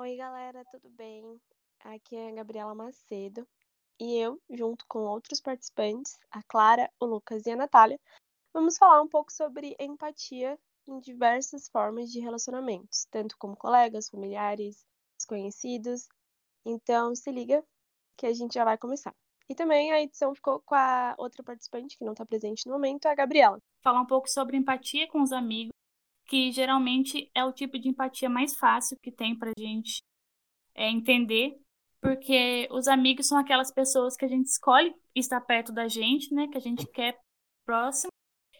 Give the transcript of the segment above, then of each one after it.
Oi, galera, tudo bem? Aqui é a Gabriela Macedo e eu, junto com outros participantes, a Clara, o Lucas e a Natália, vamos falar um pouco sobre empatia em diversas formas de relacionamentos, tanto como colegas, familiares, desconhecidos. Então, se liga que a gente já vai começar. E também a edição ficou com a outra participante que não está presente no momento, a Gabriela. Falar um pouco sobre empatia com os amigos, que geralmente é o tipo de empatia mais fácil que tem para gente é, entender, porque os amigos são aquelas pessoas que a gente escolhe estar perto da gente, né, que a gente quer próximo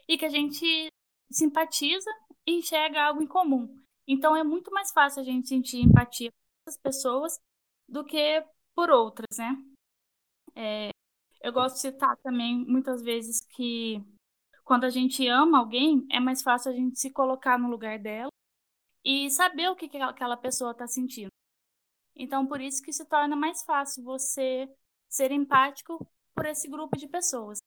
e que a gente simpatiza e enxerga algo em comum. Então é muito mais fácil a gente sentir empatia por essas pessoas do que por outras, né? É, eu gosto de citar também muitas vezes que quando a gente ama alguém, é mais fácil a gente se colocar no lugar dela e saber o que, que aquela pessoa está sentindo. Então, por isso que se torna mais fácil você ser empático por esse grupo de pessoas.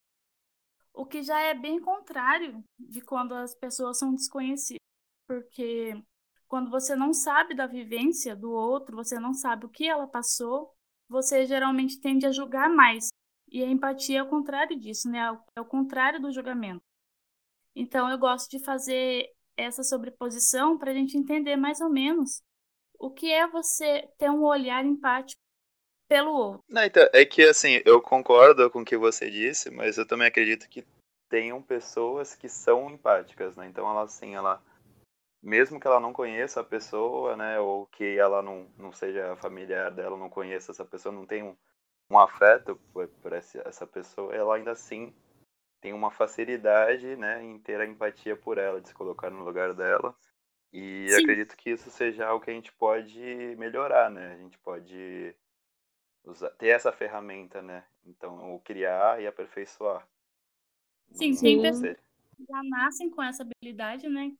O que já é bem contrário de quando as pessoas são desconhecidas, porque quando você não sabe da vivência do outro, você não sabe o que ela passou, você geralmente tende a julgar mais. E a empatia é o contrário disso, né? É o contrário do julgamento. Então, eu gosto de fazer essa sobreposição para a gente entender mais ou menos o que é você ter um olhar empático pelo outro. Não, então, é que assim, eu concordo com o que você disse, mas eu também acredito que tenham pessoas que são empáticas, né? Então ela assim, ela mesmo que ela não conheça a pessoa, né, ou que ela não, não seja familiar dela, não conheça essa pessoa, não tem um, um afeto por, por essa, essa pessoa, ela ainda assim tem uma facilidade, né, em ter a empatia por ela, de se colocar no lugar dela. E Sim. acredito que isso seja algo que a gente pode melhorar, né? A gente pode usar, ter essa ferramenta, né? Então, criar e aperfeiçoar. Sim, tem pessoas que já nascem com essa habilidade, né?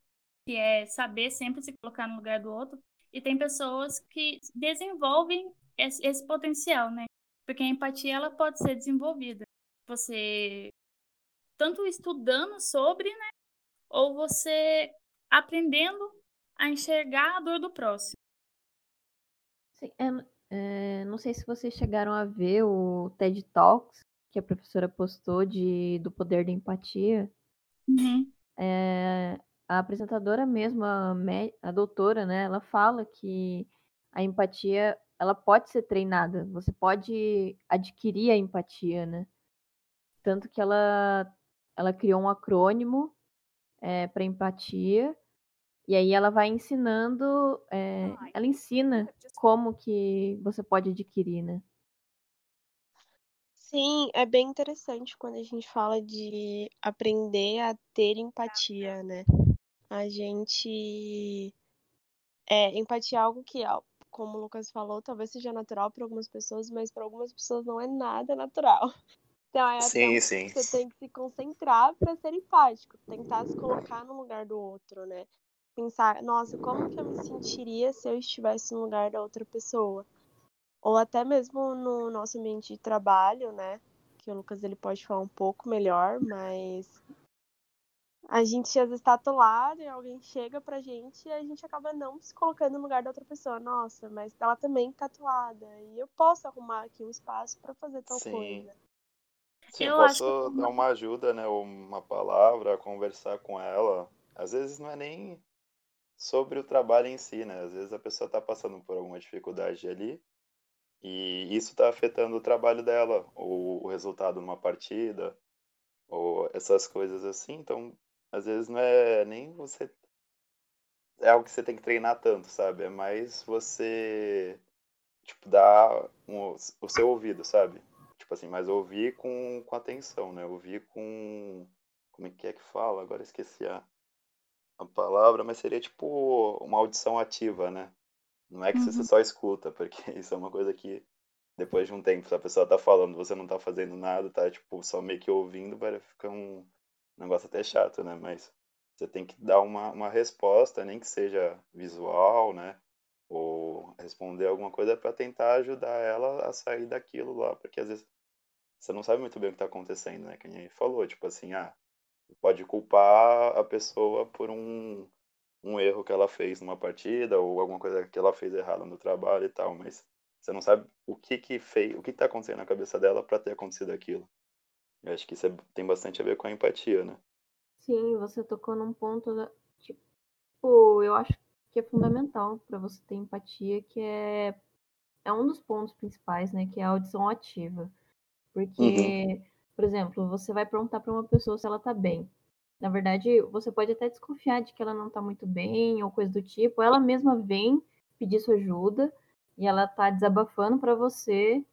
que é saber sempre se colocar no lugar do outro, e tem pessoas que desenvolvem esse, esse potencial, né? Porque a empatia ela pode ser desenvolvida. Você tanto estudando sobre, né? Ou você aprendendo a enxergar a dor do próximo. Sim, é, é, não sei se vocês chegaram a ver o TED Talks que a professora postou de, do poder da empatia. Uhum. É, a apresentadora mesmo, a, a doutora, né, ela fala que a empatia ela pode ser treinada, você pode adquirir a empatia, né? Tanto que ela, ela criou um acrônimo é, para empatia, e aí ela vai ensinando, é, ela ensina como que você pode adquirir, né? Sim, é bem interessante quando a gente fala de aprender a ter empatia, né? a gente. É, empatia é algo que, como o Lucas falou, talvez seja natural para algumas pessoas, mas para algumas pessoas não é nada natural. Então é sim, sim. você tem que se concentrar para ser empático, tentar se colocar no lugar do outro, né? Pensar, nossa, como que eu me sentiria se eu estivesse no lugar da outra pessoa? Ou até mesmo no nosso ambiente de trabalho, né? Que o Lucas ele pode falar um pouco melhor, mas a gente às vezes tá atolado e alguém chega pra gente e a gente acaba não se colocando no lugar da outra pessoa. Nossa, mas ela também tá atolada. E eu posso arrumar aqui um espaço para fazer tal Sim. coisa. Sim, eu posso que... dar uma ajuda, né? Uma palavra, conversar com ela. Às vezes não é nem sobre o trabalho em si, né? Às vezes a pessoa tá passando por alguma dificuldade ali e isso está afetando o trabalho dela, ou o resultado numa partida, ou essas coisas assim. Então, às vezes não é nem você. É algo que você tem que treinar tanto, sabe? É mais você, tipo, dar um, o seu ouvido, sabe? Tipo assim, mas ouvir com, com atenção, né? Ouvir com. Como é que é que fala? Agora esqueci a, a palavra, mas seria tipo uma audição ativa, né? Não é que uhum. você só escuta, porque isso é uma coisa que depois de um tempo, se a pessoa tá falando, você não tá fazendo nada, tá tipo só meio que ouvindo, vai ficar um, negócio até chato, né? Mas você tem que dar uma, uma resposta, nem que seja visual, né? Ou responder alguma coisa para tentar ajudar ela a sair daquilo lá, porque às vezes você não sabe muito bem o que está acontecendo, né? Que nem falou, tipo assim, ah, pode culpar a pessoa por um um erro que ela fez numa partida ou alguma coisa que ela fez errada no trabalho e tal, mas você não sabe o que que fez, o que está acontecendo na cabeça dela para ter acontecido aquilo. Eu acho que isso é, tem bastante a ver com a empatia, né? Sim, você tocou num ponto da, tipo, eu acho que é fundamental para você ter empatia, que é é um dos pontos principais, né, que é a audição ativa. Porque, uhum. por exemplo, você vai perguntar para uma pessoa se ela tá bem. Na verdade, você pode até desconfiar de que ela não tá muito bem ou coisa do tipo. Ela mesma vem pedir sua ajuda e ela tá desabafando para você.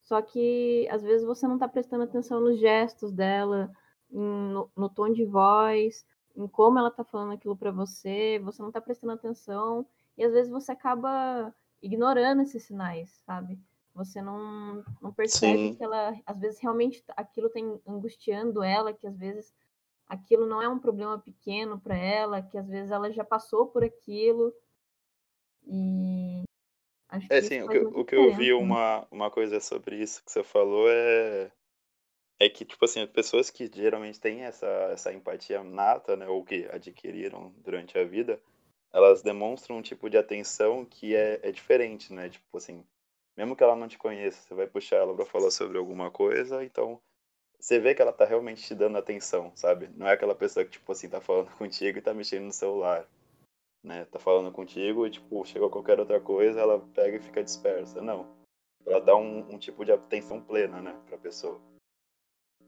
Só que às vezes você não tá prestando atenção nos gestos dela, no, no tom de voz, em como ela tá falando aquilo para você, você não tá prestando atenção e às vezes você acaba ignorando esses sinais, sabe? Você não, não percebe Sim. que ela, às vezes, realmente aquilo tem angustiando ela, que às vezes aquilo não é um problema pequeno para ela, que às vezes ela já passou por aquilo. E acho é, que sim, o que, o que eu vi né? uma, uma coisa sobre isso que você falou é é que tipo assim, pessoas que geralmente têm essa essa empatia nata, né, ou que adquiriram durante a vida, elas demonstram um tipo de atenção que é, é diferente, né? Tipo assim, mesmo que ela não te conheça, você vai puxar ela para falar sobre alguma coisa, então você vê que ela tá realmente te dando atenção, sabe? Não é aquela pessoa que, tipo assim, tá falando contigo e tá mexendo no celular, né? Tá falando contigo e, tipo, chega qualquer outra coisa, ela pega e fica dispersa. Não. Ela dá um, um tipo de atenção plena, né, pra pessoa.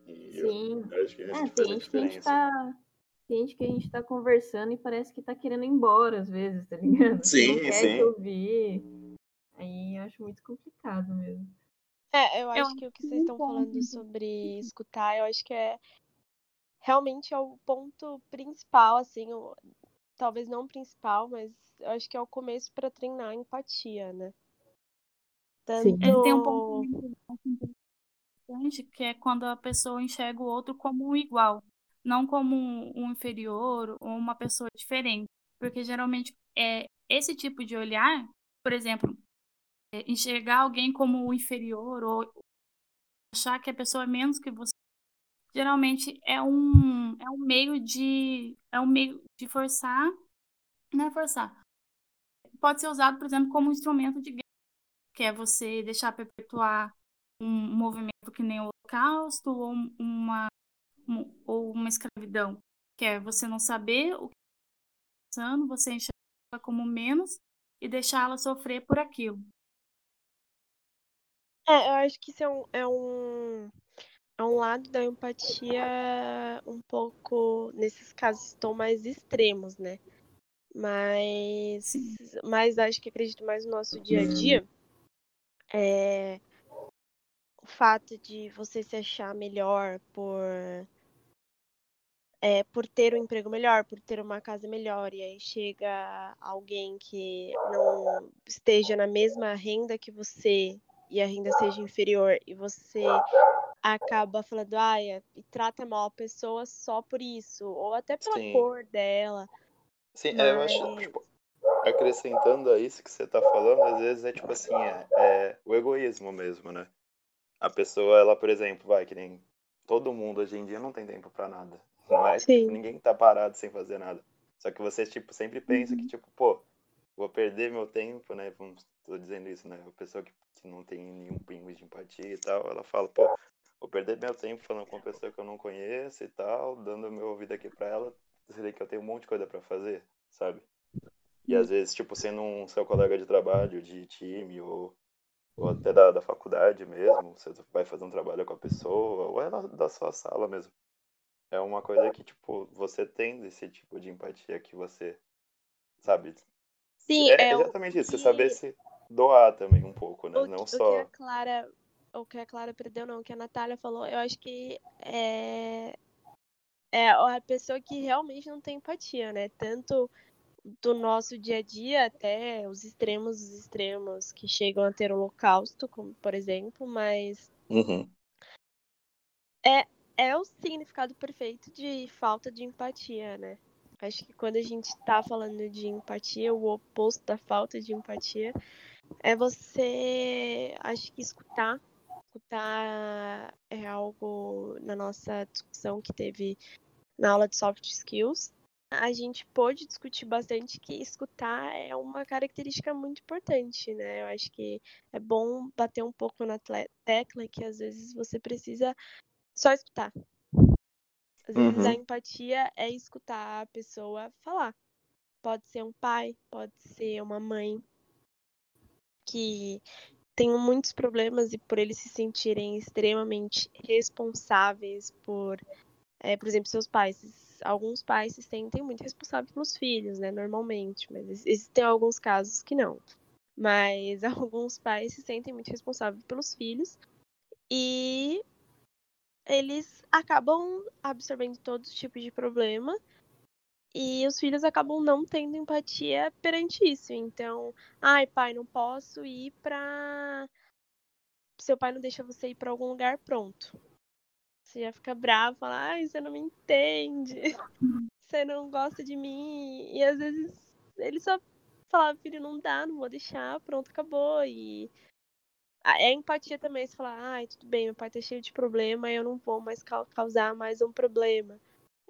E Sim. Eu, eu acho que isso é, tem gente que a gente tá... Tem gente que a gente tá conversando e parece que tá querendo ir embora às vezes, tá ligado? Sim, não quer sim. ouvir. Aí eu acho muito complicado mesmo. É, eu acho eu... que o que vocês estão falando sobre escutar, eu acho que é realmente é o ponto principal, assim, o, talvez não principal, mas eu acho que é o começo para treinar a empatia, né? Tanto... Sim. Ele tem um ponto importante que é quando a pessoa enxerga o outro como um igual, não como um inferior ou uma pessoa diferente, porque geralmente é esse tipo de olhar, por exemplo, é, enxergar alguém como inferior ou achar que a pessoa é menos que você geralmente é um é um meio de é um meio de forçar não é forçar. Pode ser usado por exemplo como um instrumento de guerra que é você deixar perpetuar um movimento que nem o holocausto ou uma ou uma escravidão que é você não saber o que está passando você enxergar como menos e deixá-la sofrer por aquilo é, eu acho que isso é um, é um, é um lado da empatia um pouco, nesses casos, estão mais extremos, né? Mas, mas acho que acredito mais no nosso dia a dia. É, o fato de você se achar melhor por é, por ter um emprego melhor, por ter uma casa melhor, e aí chega alguém que não esteja na mesma renda que você e a renda seja inferior e você acaba falando, ah, e trata mal a pessoa só por isso, ou até pela Sim. cor dela. Sim, mas... eu acho, tipo, acrescentando a isso que você tá falando, às vezes é tipo assim, é, é, o egoísmo mesmo, né? A pessoa, ela, por exemplo, vai, que nem todo mundo hoje em dia não tem tempo para nada. Não é? Tipo, ninguém tá parado sem fazer nada. Só que você, tipo, sempre pensa uhum. que, tipo, pô, vou perder meu tempo, né? Tô dizendo isso, né? A pessoa que, que não tem nenhum pingo de empatia e tal, ela fala, pô, vou perder meu tempo falando com uma pessoa que eu não conheço e tal, dando meu ouvido aqui pra ela, dizer que eu tenho um monte de coisa para fazer, sabe? E às vezes, tipo, sendo um seu colega de trabalho, de time, ou, ou até da, da faculdade mesmo, você vai fazer um trabalho com a pessoa, ou é da sua sala mesmo. É uma coisa que, tipo, você tem esse tipo de empatia que você, sabe, Sim, é, é exatamente isso. Que... Você saber se doar também um pouco, né? O, não o só. Que a Clara, o que a Clara perdeu, não, o que a Natália falou, eu acho que é, é a pessoa que realmente não tem empatia, né? Tanto do nosso dia a dia até os extremos os extremos que chegam a ter holocausto, como por exemplo, mas uhum. é, é o significado perfeito de falta de empatia, né? Acho que quando a gente está falando de empatia, o oposto da falta de empatia é você, acho que escutar. Escutar é algo na nossa discussão que teve na aula de soft skills. a gente pôde discutir bastante que escutar é uma característica muito importante, né? Eu acho que é bom bater um pouco na tecla que às vezes você precisa só escutar. Às vezes uhum. a empatia é escutar a pessoa falar. Pode ser um pai, pode ser uma mãe que tem muitos problemas e por eles se sentirem extremamente responsáveis por, é, por exemplo, seus pais alguns pais se sentem muito responsáveis pelos filhos, né, normalmente, mas existem alguns casos que não. Mas alguns pais se sentem muito responsáveis pelos filhos e eles acabam absorvendo todo tipo de problema e os filhos acabam não tendo empatia perante isso. Então, ai, pai, não posso ir pra. Seu pai não deixa você ir para algum lugar, pronto. Você já fica bravo, fala, ai, você não me entende, você não gosta de mim. E às vezes ele só fala, filho, não dá, não vou deixar, pronto, acabou. E é empatia também, você falar, ai, tudo bem, meu pai tá cheio de problema, eu não vou mais causar mais um problema.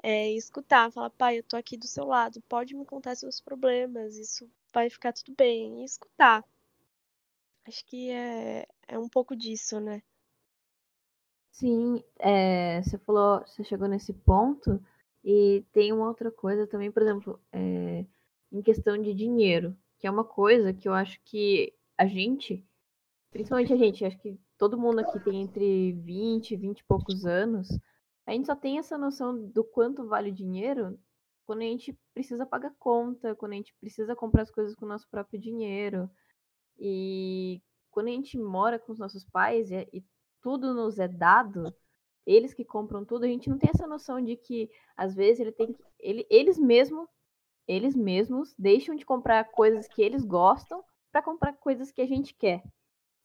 É escutar, falar, pai, eu tô aqui do seu lado, pode me contar seus problemas, isso vai ficar tudo bem. E escutar. Acho que é, é um pouco disso, né? Sim, é, você falou, você chegou nesse ponto, e tem uma outra coisa também, por exemplo, é, em questão de dinheiro, que é uma coisa que eu acho que a gente, principalmente a gente, acho que todo mundo aqui tem entre 20 e 20 e poucos anos, a gente só tem essa noção do quanto vale o dinheiro quando a gente precisa pagar conta, quando a gente precisa comprar as coisas com o nosso próprio dinheiro. E quando a gente mora com os nossos pais e, e tudo nos é dado, eles que compram tudo, a gente não tem essa noção de que às vezes ele tem ele, eles mesmos eles mesmos deixam de comprar coisas que eles gostam para comprar coisas que a gente quer,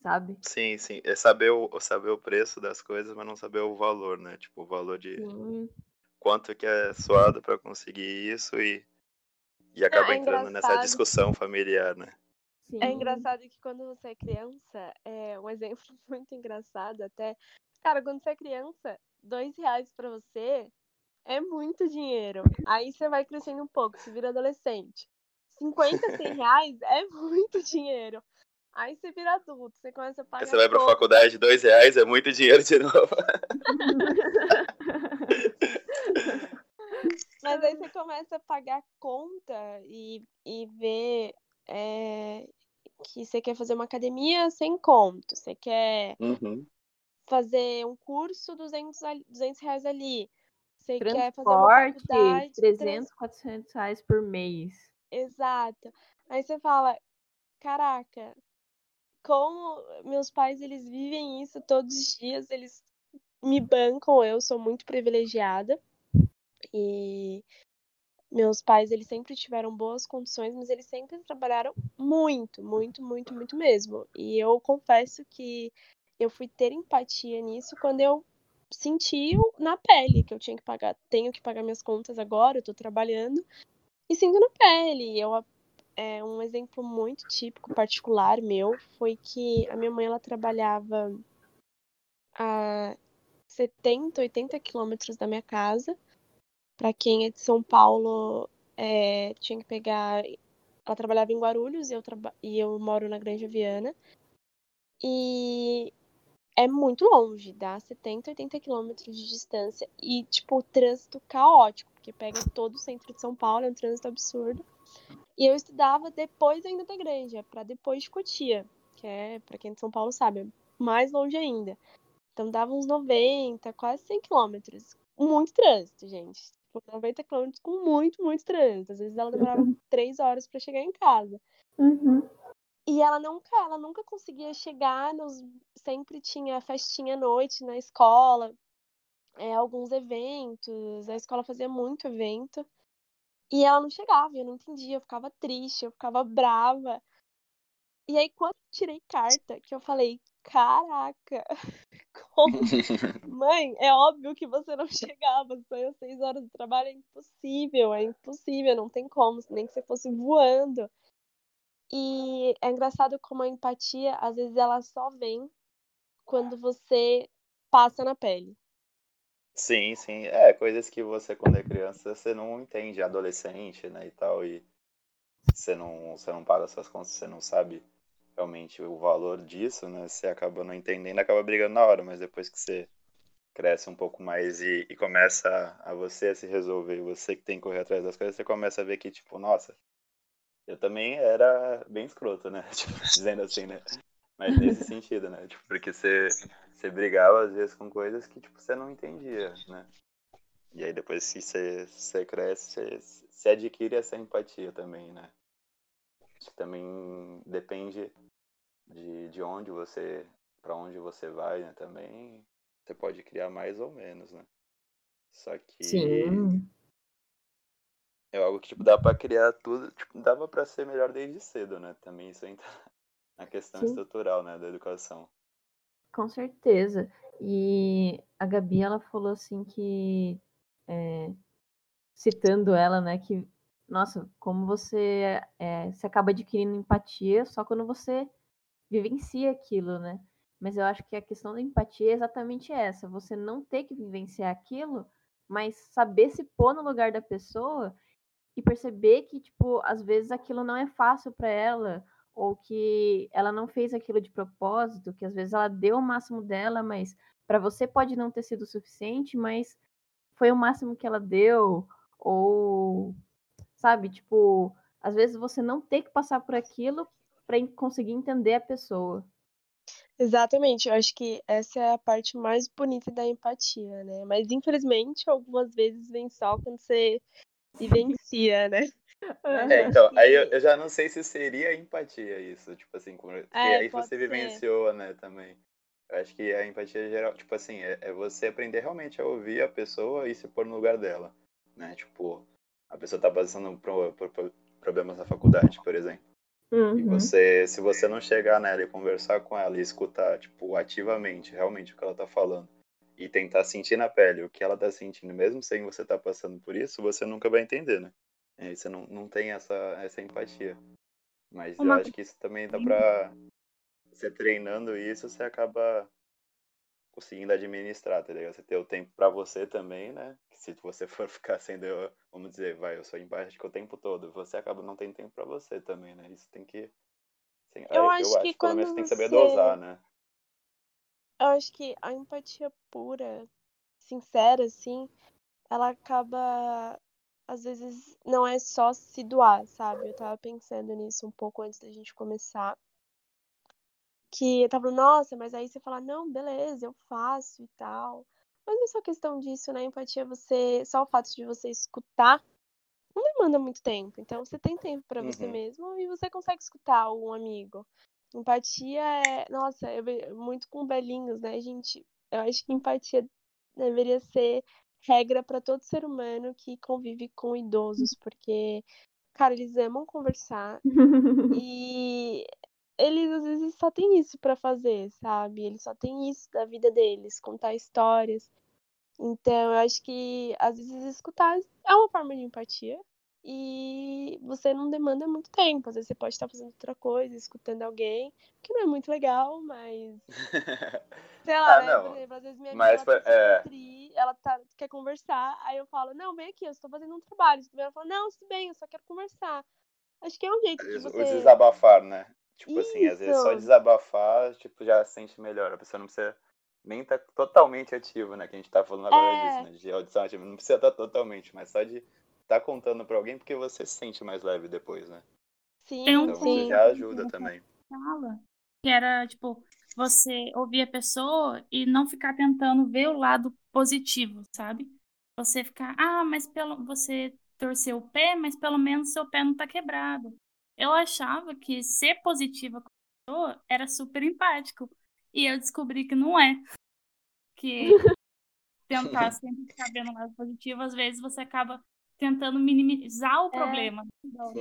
sabe? Sim, sim. É saber o, saber o preço das coisas, mas não saber o valor, né? Tipo, o valor de sim. quanto que é suado para conseguir isso e, e acaba é entrando nessa discussão familiar, né? É Sim. É engraçado que quando você é criança, é um exemplo muito engraçado até. Cara, quando você é criança, dois reais pra você é muito dinheiro. Aí você vai crescendo um pouco, você vira adolescente. 50, 100 reais é muito dinheiro. Aí você vira adulto, você começa a pagar. Aí você vai pra pouco. faculdade, dois reais é muito dinheiro de novo. Mas aí você começa a pagar conta e, e ver é, que você quer fazer uma academia sem conto, você quer uhum. fazer um curso 200, 200 reais ali, você Transporte, quer fazer uma faculdade... 300, trans... 400 reais por mês. Exato. Aí você fala, caraca, como meus pais, eles vivem isso todos os dias, eles me bancam, eu sou muito privilegiada. E meus pais, eles sempre tiveram boas condições, mas eles sempre trabalharam muito, muito, muito, muito mesmo. E eu confesso que eu fui ter empatia nisso quando eu senti na pele que eu tinha que pagar, tenho que pagar minhas contas agora, eu tô trabalhando, e sinto na pele. Eu, é, um exemplo muito típico, particular meu, foi que a minha mãe, ela trabalhava a 70, 80 quilômetros da minha casa, para quem é de São Paulo, é, tinha que pegar. Ela trabalhava em Guarulhos e eu, traba... e eu moro na Grande Viana. E é muito longe, dá 70, 80 quilômetros de distância. E, tipo, trânsito caótico, porque pega todo o centro de São Paulo, é um trânsito absurdo. E eu estudava depois ainda da Granja, para depois de Cotia, que é, para quem é de São Paulo sabe, mais longe ainda. Então dava uns 90, quase 100 quilômetros. Muito trânsito, gente tipo, 90 km com muito, muito trânsito. Às vezes ela demorava uhum. três horas para chegar em casa. Uhum. E ela nunca, ela nunca conseguia chegar nos. Sempre tinha festinha à noite na escola, é, alguns eventos, a escola fazia muito evento. E ela não chegava, eu não entendia, eu ficava triste, eu ficava brava. E aí, quando eu tirei carta, que eu falei, caraca, como? Mãe, é óbvio que você não chegava, saiu seis horas de trabalho, é impossível, é impossível, não tem como, nem que você fosse voando. E é engraçado como a empatia, às vezes, ela só vem quando você passa na pele. Sim, sim. É, coisas que você, quando é criança, você não entende, adolescente, né, e tal, e você não, você não paga suas contas, você não sabe realmente o valor disso, né, você acaba não entendendo, acaba brigando na hora, mas depois que você cresce um pouco mais e, e começa a, a você a se resolver, você que tem que correr atrás das coisas, você começa a ver que, tipo, nossa, eu também era bem escroto, né, tipo, dizendo assim, né, mas nesse sentido, né, tipo, porque você você brigava às vezes com coisas que tipo você não entendia, né? E aí depois que você, você cresce, você, você adquire essa empatia também, né? Que também depende de, de onde você, para onde você vai, né? Também você pode criar mais ou menos, né? Só que Sim. é algo que tipo dá para criar tudo, tipo, dava para ser melhor desde cedo, né? Também isso entra na questão Sim. estrutural, né, da educação. Com certeza. E a Gabi, ela falou assim que, é, citando ela, né, que, nossa, como você é, se acaba adquirindo empatia só quando você vivencia aquilo, né? Mas eu acho que a questão da empatia é exatamente essa, você não ter que vivenciar aquilo, mas saber se pôr no lugar da pessoa e perceber que, tipo, às vezes aquilo não é fácil para ela, ou que ela não fez aquilo de propósito, que às vezes ela deu o máximo dela, mas para você pode não ter sido o suficiente, mas foi o máximo que ela deu, ou sabe, tipo, às vezes você não tem que passar por aquilo para conseguir entender a pessoa. Exatamente, eu acho que essa é a parte mais bonita da empatia, né? Mas infelizmente, algumas vezes vem só quando você vivencia, né? É, então, aí eu, eu, já não sei se seria empatia isso, tipo assim, porque é, aí você ser. vivenciou, né, também. Eu acho que a empatia geral, tipo assim, é, é, você aprender realmente a ouvir a pessoa e se pôr no lugar dela, né? Tipo, a pessoa tá passando por, por, por problemas na faculdade, por exemplo. Uhum. E você, se você não chegar nela e conversar com ela e escutar, tipo, ativamente, realmente o que ela tá falando, e tentar sentir na pele o que ela tá sentindo, mesmo sem você estar tá passando por isso, você nunca vai entender, né? E você não, não tem essa, essa empatia. Mas Uma... eu acho que isso também dá pra. Você treinando isso, você acaba conseguindo administrar, tá ligado? Você ter o tempo para você também, né? Que se você for ficar sendo, vamos dizer, vai, eu sou empático o tempo todo, você acaba não tendo tempo para você também, né? Isso tem que. Assim, eu, eu acho, acho que, pelo menos tem que saber dosar, né? Eu acho que a empatia pura, sincera, assim, ela acaba às vezes não é só se doar, sabe? Eu tava pensando nisso um pouco antes da gente começar. Que eu tava, nossa, mas aí você fala, não, beleza, eu faço e tal. Mas não é só questão disso, né? Empatia, você. Só o fato de você escutar não demanda muito tempo. Então você tem tempo para você Uhum. mesmo e você consegue escutar um amigo. Empatia é. Nossa, eu vejo muito com velhinhos, né, gente? Eu acho que empatia deveria ser regra para todo ser humano que convive com idosos, porque, cara, eles amam conversar e eles às vezes só tem isso para fazer, sabe? Eles só tem isso da vida deles, contar histórias. Então, eu acho que às vezes escutar é uma forma de empatia e você não demanda muito tempo. Às vezes você pode estar fazendo outra coisa, escutando alguém, que não é muito legal, mas. Sei lá, ah, né? Não. Por exemplo, às vezes minha mas, amiga tá é... tri, ela tá, quer conversar, aí eu falo, não, vem aqui, eu estou fazendo um trabalho. Ela fala, não, tudo bem, eu só quero conversar. Acho que é um jeito de você. O desabafar, né? Tipo Isso. assim, às vezes só desabafar, tipo, já sente melhor. A pessoa não precisa nem estar tá totalmente ativo, né? Que a gente tá falando agora é... disso, né? De audição ativa. Não precisa estar tá totalmente, mas só de tá contando para alguém porque você se sente mais leve depois, né? Sim, então sim. já ajuda também. Fala. Que era, tipo, você ouvir a pessoa e não ficar tentando ver o lado positivo, sabe? Você ficar, ah, mas pelo você torceu o pé, mas pelo menos seu pé não tá quebrado. Eu achava que ser positiva com a pessoa era super empático. E eu descobri que não é. Que tentar sempre ficar vendo o lado positivo, às vezes você acaba tentando minimizar o é, problema.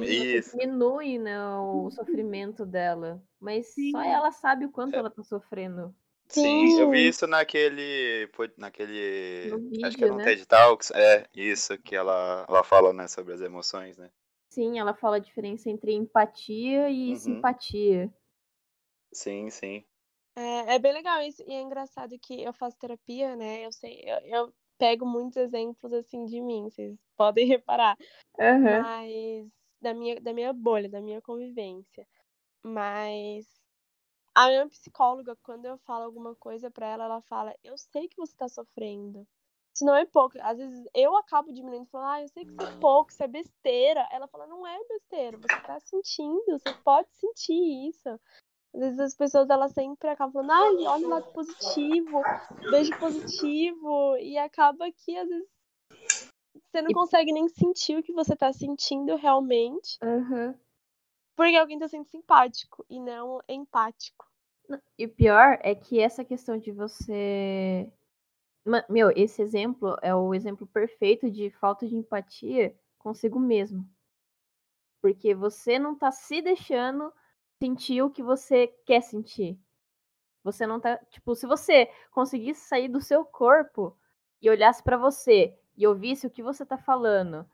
Isso. Diminui né, o sofrimento dela. Mas Sim. só ela sabe o quanto é. ela tá sofrendo. Sim, eu vi isso naquele. naquele. Vídeo, acho que é no né? TED Talks. É, isso, que ela, ela fala, né, sobre as emoções, né? Sim, ela fala a diferença entre empatia e uhum. simpatia. Sim, sim. É, é, bem legal isso. E é engraçado que eu faço terapia, né? Eu sei, eu, eu pego muitos exemplos assim de mim, vocês podem reparar. Uhum. Mas da minha, da minha bolha, da minha convivência. Mas a minha psicóloga, quando eu falo alguma coisa para ela, ela fala: Eu sei que você tá sofrendo. Isso não é pouco. Às vezes eu acabo diminuindo e falando, ah, eu sei que isso é pouco, isso é besteira. Ela fala, não é besteira, você tá sentindo, você pode sentir isso. Às vezes as pessoas elas sempre acabam falando, ai, olha o lado positivo, beijo positivo, e acaba que às vezes você não consegue nem sentir o que você tá sentindo realmente. Uhum. Porque alguém tá sendo simpático e não empático. E o pior é que essa questão de você. Meu, esse exemplo é o exemplo perfeito de falta de empatia consigo mesmo. Porque você não tá se deixando sentir o que você quer sentir. Você não tá. Tipo, se você conseguisse sair do seu corpo e olhasse para você e ouvisse o que você tá falando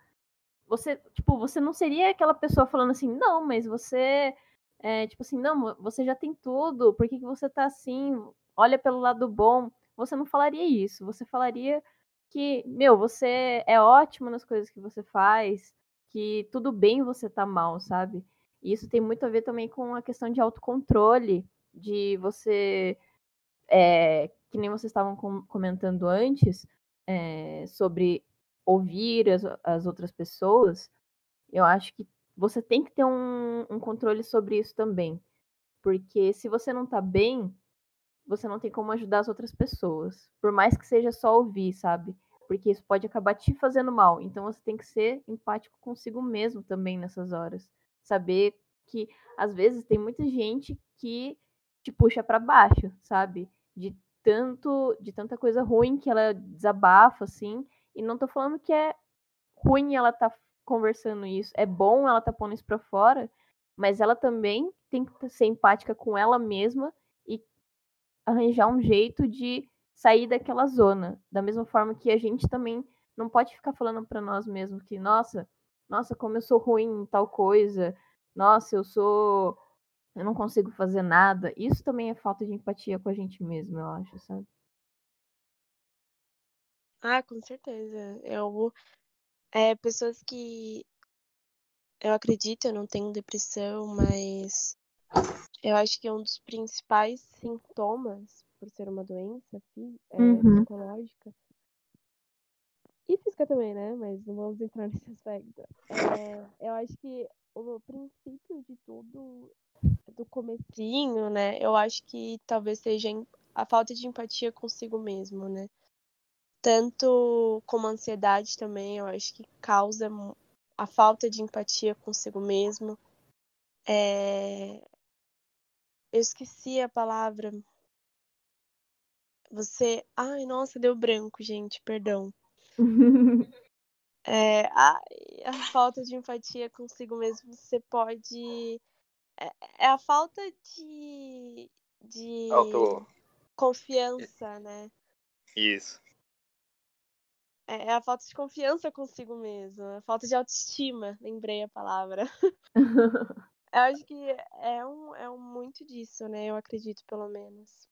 você, tipo, você não seria aquela pessoa falando assim, não, mas você, é, tipo assim, não, você já tem tudo, por que, que você tá assim? Olha pelo lado bom. Você não falaria isso, você falaria que, meu, você é ótimo nas coisas que você faz, que tudo bem você tá mal, sabe? E isso tem muito a ver também com a questão de autocontrole, de você, é, que nem vocês estavam comentando antes, é, sobre ouvir as, as outras pessoas, eu acho que você tem que ter um, um controle sobre isso também. Porque se você não tá bem, você não tem como ajudar as outras pessoas. Por mais que seja só ouvir, sabe? Porque isso pode acabar te fazendo mal. Então você tem que ser empático consigo mesmo também nessas horas. Saber que às vezes tem muita gente que te puxa para baixo, sabe? De tanto de tanta coisa ruim que ela desabafa assim, e não tô falando que é ruim ela tá conversando isso. É bom ela tá pondo isso pra fora, mas ela também tem que ser empática com ela mesma e arranjar um jeito de sair daquela zona. Da mesma forma que a gente também não pode ficar falando para nós mesmos que, nossa, nossa, como eu sou ruim em tal coisa, nossa, eu sou. Eu não consigo fazer nada. Isso também é falta de empatia com a gente mesmo, eu acho, sabe? Ah, com certeza. Eu, é, pessoas que eu acredito, eu não tenho depressão, mas eu acho que um dos principais sintomas, por ser uma doença é, Uhum. psicológica, e física também, né? Mas não vamos entrar nesse aspecto. É, eu acho que o princípio de tudo, do comecinho, né? Eu acho que talvez seja a falta de empatia consigo mesmo, né? tanto como ansiedade também, eu acho que causa a falta de empatia consigo mesmo. É... Eu esqueci a palavra. Você. Ai, nossa, deu branco, gente, perdão. é, a, a falta de empatia consigo mesmo, você pode. É, é a falta de. de Auto... confiança, né? Isso. É, é a falta de confiança consigo mesmo, a falta de autoestima, lembrei a palavra. eu acho que é um, é um muito disso, né? Eu acredito, pelo menos.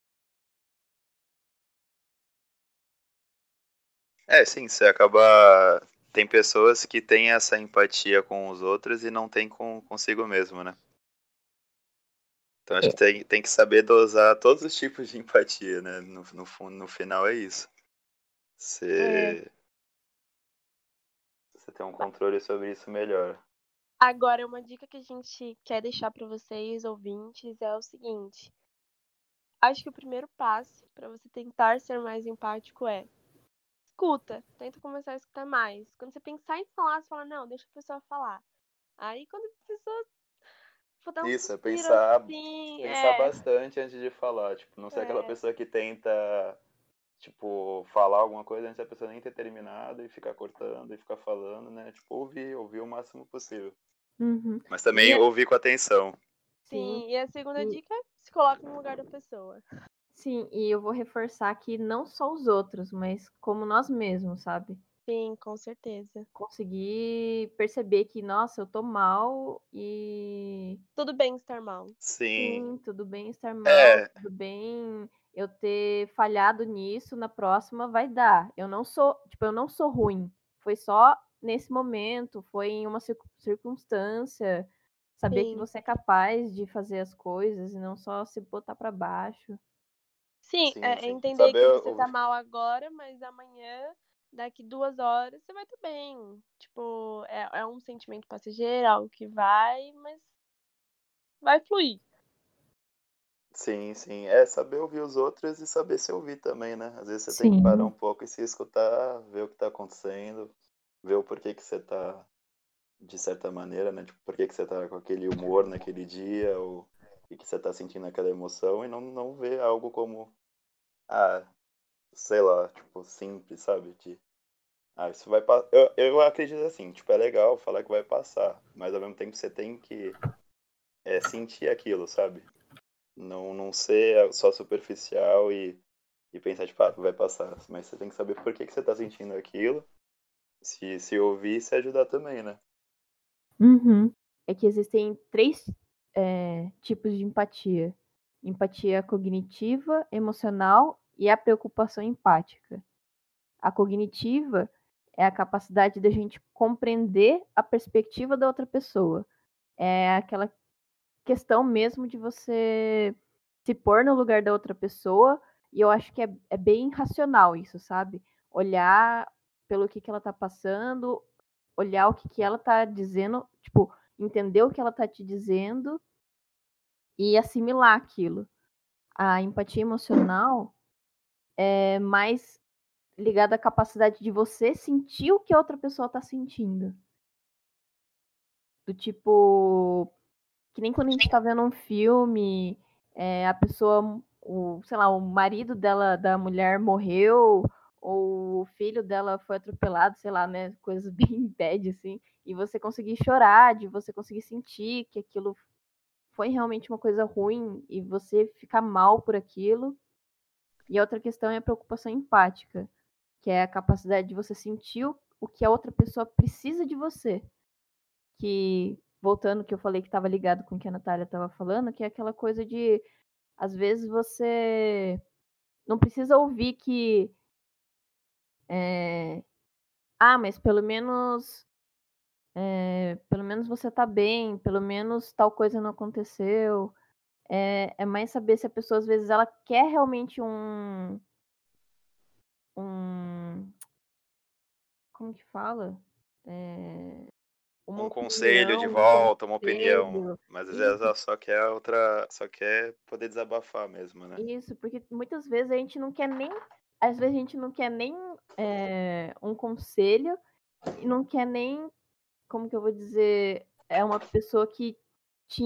É, sim, você acaba. Tem pessoas que têm essa empatia com os outros e não tem com consigo mesmo, né? Então acho que tem, tem que saber dosar todos os tipos de empatia, né? No, no, no final é isso. Você. É você ter um controle sobre isso melhor. Agora, uma dica que a gente quer deixar para vocês, ouvintes, é o seguinte. Acho que o primeiro passo para você tentar ser mais empático é escuta. Tenta começar a escutar mais. Quando você pensar em falar, você fala, não, deixa a pessoa falar. Aí quando a pessoa for dar um Isso, é pensar, assim, pensar é... bastante antes de falar. Tipo, não ser é... aquela pessoa que tenta tipo, falar alguma coisa antes da pessoa nem ter terminado e ficar cortando e ficar falando, né? Tipo, ouvir, ouvir o máximo possível. Uhum. Mas também e ouvir com atenção. Sim, Sim. e a segunda e... dica, se coloca no lugar da pessoa. Sim, e eu vou reforçar aqui não só os outros, mas como nós mesmos, sabe? Sim, com certeza. Conseguir perceber que, nossa, eu tô mal e. Tudo bem estar mal. Sim. Sim, tudo bem estar mal, É. tudo bem eu ter falhado nisso, na próxima vai dar. Eu não sou, tipo, eu não sou ruim. Foi só nesse momento, foi em uma circun- circunstância. Saber que Sim. você é capaz de fazer as coisas e não só se botar pra baixo. Sim, Sim, é, sim. entender que Saber você o- tá mal agora, mas amanhã, daqui duas horas, você vai estar bem. Tipo, é, é um sentimento passageiro, algo que vai, mas vai fluir. Sim, sim. É saber ouvir os outros e saber se ouvir também, né? Às vezes você tem que parar Sim. um pouco e se escutar, ver o que tá acontecendo, ver o porquê que você tá de certa maneira, né? Tipo, por que que você tá com aquele humor naquele dia, ou o que você tá sentindo aquela emoção, e não, não ver algo como, ah, sei lá, tipo, simples, sabe? De, ah, isso vai passar. Eu, eu acredito assim, tipo, é legal falar que vai passar, mas ao mesmo tempo você tem que é, sentir aquilo, sabe? Não, não ser só superficial e, e pensar, tipo, ah, vai passar. Mas você tem que saber por que, que você tá sentindo aquilo. Se, se ouvir, se ajudar também, né? Uhum. É que existem três é, tipos de empatia: empatia cognitiva, emocional e a preocupação empática. A cognitiva é a capacidade da gente compreender a perspectiva da outra pessoa. É aquela questão mesmo de você se pôr no lugar da outra pessoa, e eu acho que é, é bem racional isso, sabe? Olhar pelo que, que ela tá passando, olhar o que, que ela tá dizendo, tipo, entender o que ela tá te dizendo e assimilar aquilo. A empatia emocional é mais ligada à capacidade de você sentir o que a outra pessoa tá sentindo. Do tipo, que nem quando a gente tá vendo um filme, é, a pessoa, o, sei lá, o marido dela, da mulher morreu, ou o filho dela foi atropelado, sei lá, né? Coisas bem bad, assim. E você conseguir chorar, de você conseguir sentir que aquilo foi realmente uma coisa ruim e você ficar mal por aquilo. E a outra questão é a preocupação empática, que é a capacidade de você sentir o, que a outra pessoa precisa de você. Que, voltando que eu falei que estava ligado com o que a Natália estava falando, que é aquela coisa de, às vezes você não precisa ouvir que. É, ah, mas pelo menos. é, pelo menos você tá bem, pelo menos tal coisa não aconteceu. É, é mais saber se a pessoa, às vezes, ela quer realmente um. Um. Como que fala? É, Um conselho de volta, uma opinião. conselho. Mas às vezes ela só quer outra. Só quer poder desabafar mesmo, né? Isso, porque muitas vezes a gente não quer nem. Às vezes a gente não quer nem é, um conselho e não quer nem. Como que eu vou dizer? É uma pessoa que te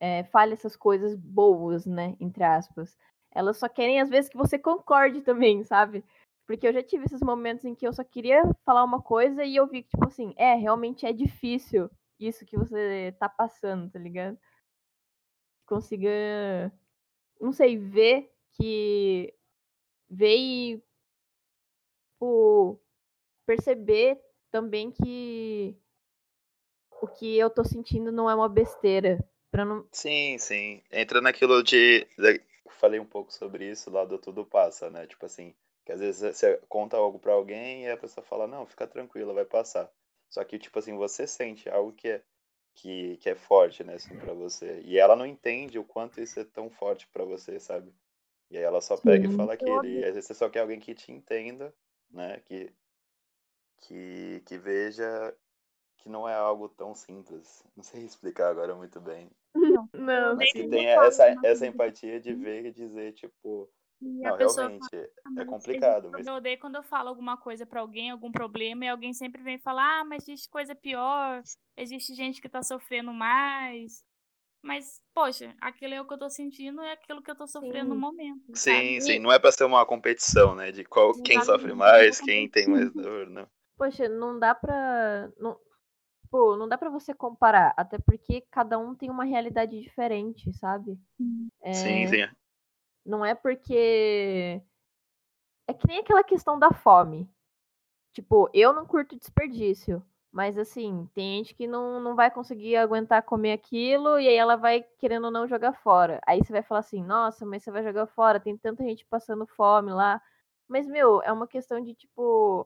é, fale essas coisas boas, né? Entre aspas. Elas só querem, às vezes, que você concorde também, sabe? Porque eu já tive esses momentos em que eu só queria falar uma coisa e eu vi que, tipo assim, é, realmente é difícil isso que você tá passando, tá ligado? Consiga, não sei, ver que. Ver e. Tipo, perceber também que o que eu tô sentindo não é uma besteira. Pra não. Sim, sim. Entra naquilo de. Falei um pouco sobre isso lá do Tudo Passa, né? Tipo assim, que às vezes você conta algo pra alguém e a pessoa fala, não, fica tranquila, vai passar. Só que, tipo assim, você sente algo que é, que, que é forte, né, assim, pra você. E ela não entende o quanto isso é tão forte pra você, sabe? E aí ela só pega e Sim. fala aquilo. E às vezes você só quer alguém que te entenda, né? Que, que, que veja que não é algo tão simples. Não sei explicar agora muito bem. Não, Mas Sim. que tem essa, essa empatia de ver e dizer, tipo, E não, realmente, fala, "Ah, é mas complicado, mas Eu odeio quando eu falo alguma coisa pra alguém, algum problema, e alguém sempre vem falar, ah, mas existe coisa pior, existe gente que tá sofrendo mais. Mas, poxa, aquilo é o que eu tô sentindo, é aquilo que eu tô sofrendo no Sim. momento, sim, sabe? sim, não é pra ser uma competição, né? De qual, quem sofre Exatamente. mais, quem tem mais dor, não. Poxa, não dá pra. Não, pô, não dá pra você comparar. Até porque cada um tem uma realidade diferente, sabe? É, Sim, sim. Não é porque. É que nem aquela questão da fome. Tipo, eu não curto desperdício. Mas assim, tem gente que não, não vai conseguir aguentar comer aquilo e aí ela vai querendo ou não jogar fora. Aí você vai falar assim, nossa, mas você vai jogar fora, tem tanta gente passando fome lá. Mas, meu, é uma questão de, tipo,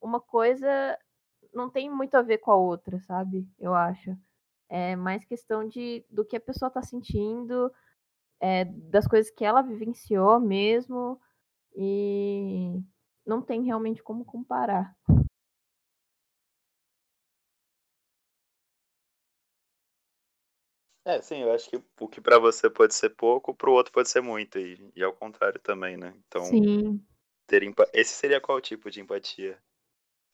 uma coisa não tem muito a ver com a outra, sabe? Eu acho. É mais questão de do que a pessoa tá sentindo, é, das coisas que ela vivenciou mesmo. E não tem realmente como comparar. É, sim, eu acho que o que para você pode ser pouco, para o outro pode ser muito, e, e ao contrário também, né? Então, Sim. ter empa... esse seria qual tipo de empatia?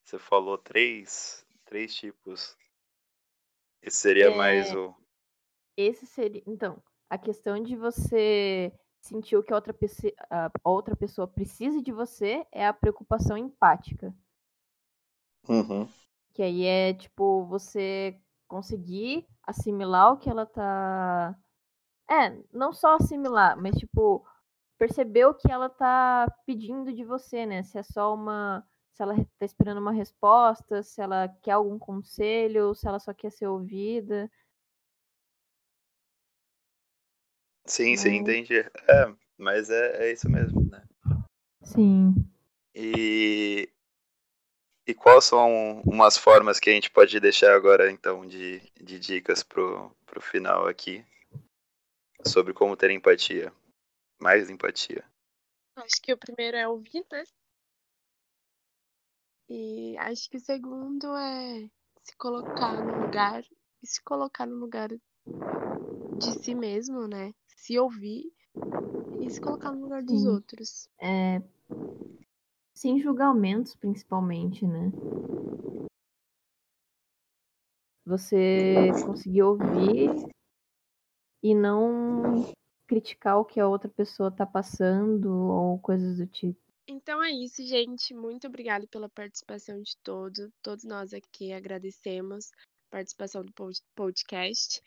Você falou três, três tipos. Esse seria é... mais o. Esse seria. Então, a questão de você sentir o que a outra, pessoa, a outra pessoa precisa de você é a preocupação empática. Uhum. Que aí é tipo você conseguir assimilar o que ela tá. É, não só assimilar, mas tipo, perceber o que ela tá pedindo de você, né? Se é só uma. Se ela tá esperando uma resposta, se ela quer algum conselho, se ela só quer ser ouvida. Sim, sim, entendi. É, mas é, é isso mesmo, né? Sim. E e quais são umas formas que a gente pode deixar agora, então, de, de dicas pro, pro final aqui? Sobre como ter empatia. Mais empatia. Acho que o primeiro é ouvir, né? E acho que o segundo é se colocar no lugar. E se colocar no lugar de si mesmo, né? Se ouvir e se colocar no lugar dos Sim. outros. É, sem julgamentos, principalmente, né? Você conseguir ouvir e não criticar o que a outra pessoa tá passando ou coisas do tipo. Então é isso, gente. Muito obrigada pela participação de todos. Todos nós aqui agradecemos a participação do podcast.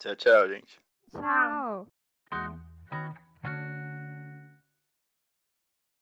Tchau, tchau, gente. Tchau.